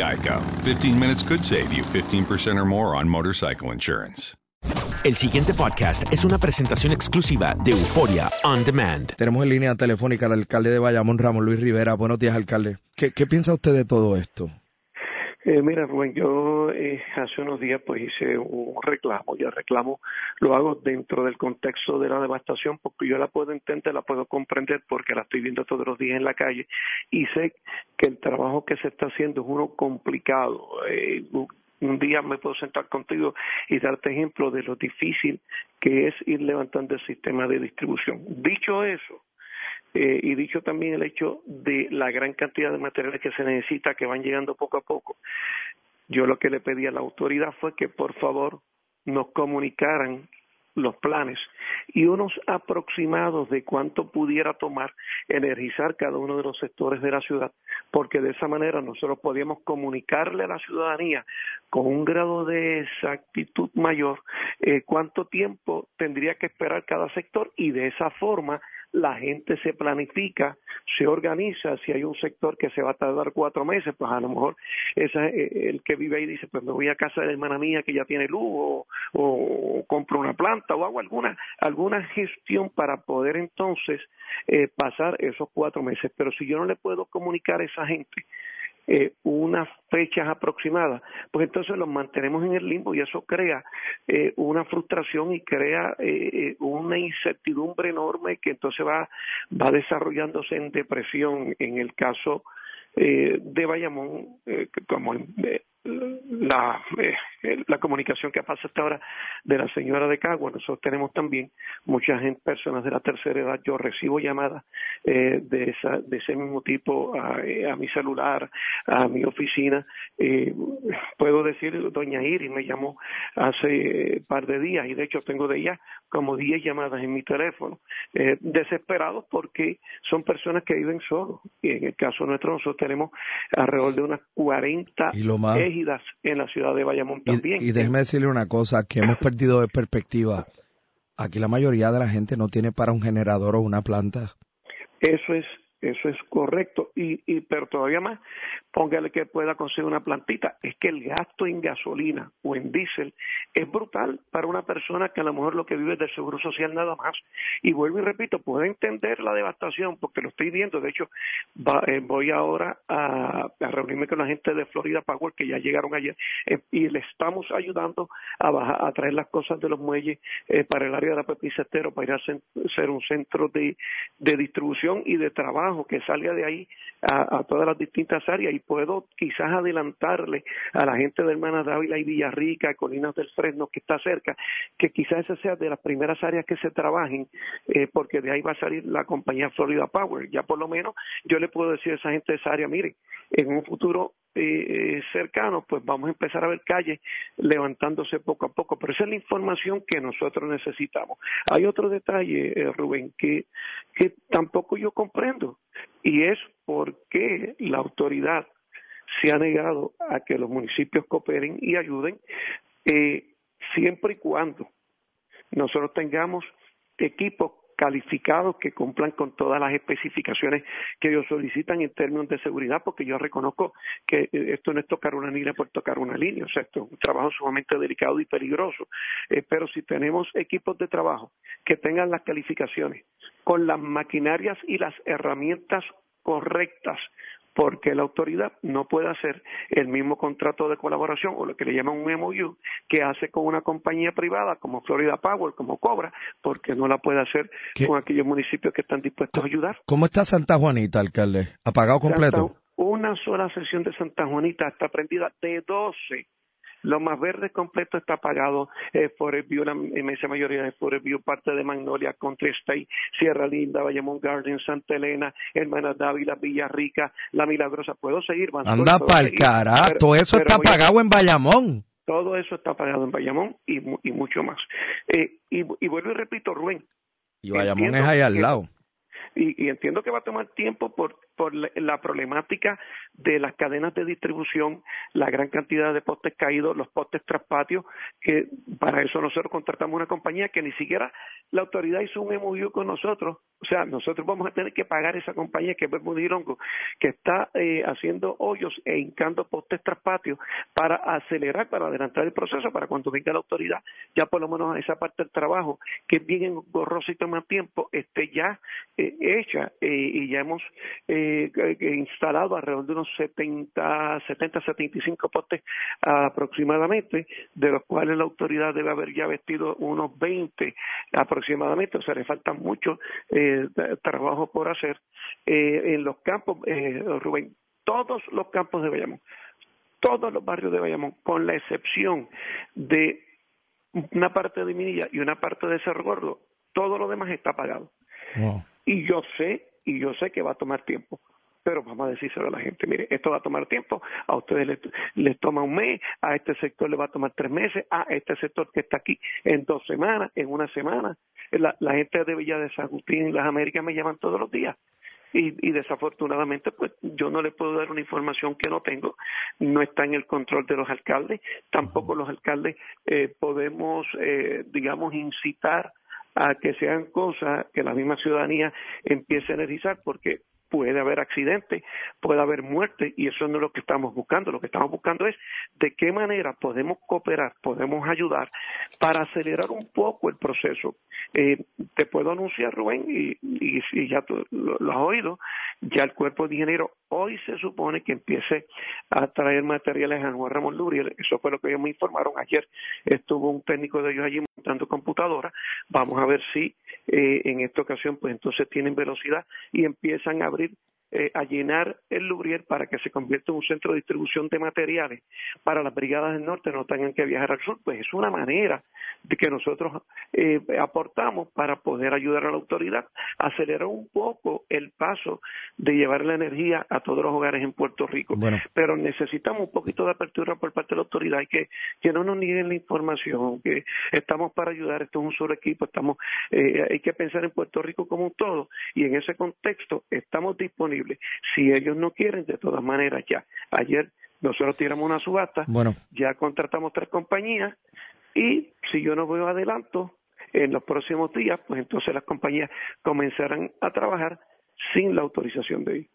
Geico. 15 minutes could save you 15% or more on motorcycle insurance. El siguiente podcast es una presentación exclusiva de Euforia On Demand. Tenemos en línea telefónica al alcalde de Bayamón, Ramón Luis Rivera. Buenos días, alcalde. ¿Qué, qué piensa usted de todo esto? Eh, mira, Rubén, yo eh, hace unos días pues hice un reclamo y el reclamo lo hago dentro del contexto de la devastación porque yo la puedo entender, la puedo comprender porque la estoy viendo todos los días en la calle y sé que el trabajo que se está haciendo es uno complicado. Eh, un día me puedo sentar contigo y darte ejemplo de lo difícil que es ir levantando el sistema de distribución. Dicho eso, eh, y dicho también el hecho de la gran cantidad de materiales que se necesita que van llegando poco a poco, yo lo que le pedí a la autoridad fue que por favor nos comunicaran los planes y unos aproximados de cuánto pudiera tomar energizar cada uno de los sectores de la ciudad, porque de esa manera nosotros podíamos comunicarle a la ciudadanía con un grado de exactitud mayor eh, cuánto tiempo tendría que esperar cada sector y de esa forma la gente se planifica, se organiza, si hay un sector que se va a tardar cuatro meses, pues a lo mejor esa, eh, el que vive ahí dice, pues me voy a casa de la hermana mía que ya tiene luz o, o compro una planta o hago alguna, alguna gestión para poder entonces eh, pasar esos cuatro meses. Pero si yo no le puedo comunicar a esa gente eh, unas fechas aproximadas, pues entonces los mantenemos en el limbo y eso crea eh, una frustración y crea eh, una incertidumbre enorme que entonces va, va desarrollándose en depresión. En el caso eh, de Bayamón, eh, como eh, la, eh, la comunicación que pasa hasta ahora de la señora de Cagua, nosotros tenemos también muchas personas de la tercera edad, yo recibo llamadas eh, de, esa, de ese mismo tipo a, eh, mi celular, a mi oficina, eh, puedo decir, doña Iris me llamó hace par de días y de hecho tengo de ella como 10 llamadas en mi teléfono, eh, desesperados porque son personas que viven solos. Y en el caso nuestro nosotros tenemos alrededor de unas 40 Y égidas en la ciudad de Bayamón también. Y déjeme decirle una cosa, que hemos perdido de perspectiva. Aquí la mayoría de la gente no tiene para un generador o una planta. Eso es eso es correcto. Y, pero todavía más, póngale que pueda conseguir una plantita. Es que el gasto en gasolina o en diésel es brutal para una persona que a lo mejor lo que vive es del seguro social nada más. Y vuelvo y repito, puedo entender la devastación porque lo estoy viendo. De hecho, eh, voy ahora a, reunirme con la gente de Florida Power que ya llegaron ayer eh, y le estamos ayudando a, bajar, a traer las cosas de los muelles eh, para el área de la Pepicetero para ir a ser un centro de distribución y de trabajo que salga de ahí a, todas las distintas áreas y puedo quizás adelantarle a la gente de Hermanas Dávila y Villarrica, Colinas del Fresno, que está cerca, que quizás esa sea de las primeras áreas que se trabajen, eh, porque de ahí va a salir la compañía Florida Power. Ya por lo menos yo le puedo decir a esa gente de esa área, mire, en un futuro eh, eh, cercano, pues vamos a empezar a ver calles levantándose poco a poco. Pero esa es la información que nosotros necesitamos. Hay otro detalle, eh, Rubén, que, que tampoco yo comprendo, y es por qué la autoridad se ha negado a que los municipios cooperen y ayuden, siempre y cuando nosotros tengamos equipos calificados que cumplan con todas las especificaciones que ellos solicitan en términos de seguridad, porque yo reconozco que eh, esto no es tocar una línea por tocar una línea, o sea, esto es un trabajo sumamente delicado y peligroso. Eh, pero si tenemos equipos de trabajo que tengan las calificaciones con las maquinarias y las herramientas correctas porque la autoridad no puede hacer el mismo contrato de colaboración o lo que le llaman un MOU que hace con una compañía privada como Florida Power, como Cobra, porque no la puede hacer con aquellos municipios que están dispuestos a ayudar. ¿Cómo está Santa Juanita, alcalde? ¿Apagado completo? una sola sesión de Santa Juanita está prendida de 12 lo más verde completo está pagado eh, Forest View, la inmensa mayoría de Forest View, parte de Magnolia, Country State, Sierra Linda, Bayamón Garden, Santa Elena, Hermanas Dávila, Villarrica, La Milagrosa. Puedo seguir, Anda pa'l carajo, todo eso está pagado en Bayamón. Todo eso está pagado en Bayamón y, y mucho más. Eh, y, y vuelvo y repito, Rubén. Y Bayamón es ahí al lado. Y, y, entiendo que va a tomar tiempo por por la problemática de las cadenas de distribución, la gran cantidad de postes caídos, los postes tras patio, que para eso nosotros contratamos una compañía que ni siquiera la autoridad hizo un MOU con nosotros, o sea, nosotros vamos a tener que pagar esa compañía que es Bermudirongo, que está eh, haciendo hoyos e hincando postes tras patio para acelerar, para adelantar el proceso, para cuando venga la autoridad, ya por lo menos esa parte del trabajo, que es bien engorroso y toma tiempo, esté ya eh, hecha eh, y ya hemos eh, instalado alrededor de unos 70, 70, 75 postes aproximadamente, de los cuales la autoridad debe haber ya vestido unos 20 aproximadamente, o sea, le falta mucho eh, trabajo por hacer. Eh, en los campos, eh, Rubén, todos los campos de Bayamón, todos los barrios de Bayamón, con la excepción de una parte de Minilla y una parte de Cerro Gordo, todo lo demás está pagado. Y yo sé y yo sé que va a tomar tiempo pero vamos a decírselo a la gente, mire, esto va a tomar tiempo, a ustedes les, toma un mes, a este sector le va a tomar tres meses, a este sector que está aquí en dos semanas, en una semana. La, gente de Villa de San Agustín las Américas me llaman todos los días. Y, y, desafortunadamente pues yo no le puedo dar una información que no tengo, no está en el control de los alcaldes, tampoco los alcaldes eh, podemos, eh, digamos, incitar a que sean cosas que la misma ciudadanía empiece a energizar, porque puede haber accidentes, puede haber muerte y eso no es lo que estamos buscando. Lo que estamos buscando es de qué manera podemos cooperar, podemos ayudar para acelerar un poco el proceso. Eh, te puedo anunciar, Rubén, y, y, ya tú lo, has oído, ya el cuerpo de ingeniero hoy se supone que empiece a traer materiales a Juan Ramón Luriel. Eso fue lo que ellos me informaron. Ayer estuvo un técnico de ellos allí montando computadora. Vamos a ver si eh, en esta ocasión, pues entonces tienen velocidad y empiezan a abrir eh, a llenar el Lubriel para que se convierta en un centro de distribución de materiales para las brigadas del norte no tengan que viajar al sur, pues es una manera de que nosotros eh, aportamos para poder ayudar a la autoridad. A acelerar un poco el paso de llevar la energía a todos los hogares en Puerto Rico. Pero necesitamos un poquito de apertura por parte de la autoridad. Y que, que no nos nieguen la información, que estamos para ayudar, esto es un solo equipo, estamos, eh, hay que pensar en Puerto Rico como un todo. Y en ese contexto estamos disponibles. Si ellos no quieren, de todas maneras ya. Ayer nosotros tiramos una subasta, ya contratamos tres compañías, y si yo no veo adelanto en los próximos días, pues entonces las compañías comenzarán a trabajar sin la autorización de ellos.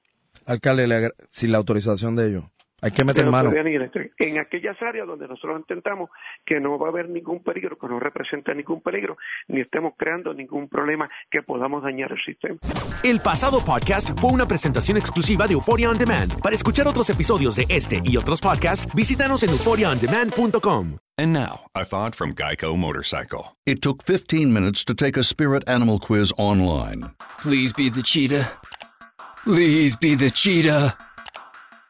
Alcalde, sin la autorización de ellos. Hay que meter mano. En aquellas áreas donde nosotros intentamos que no va a haber ningún peligro, que no represente ningún peligro, ni estemos creando ningún problema que podamos dañar el sistema. El pasado podcast fue una presentación exclusiva de Euphoria On Demand. Para escuchar otros episodios de este y otros podcasts, visítanos en euphoriaondemand.com. And now, a thought from Geico Motorcycle. It took 15 minutes to take a spirit animal quiz online. Please be the cheetah. Please be the cheetah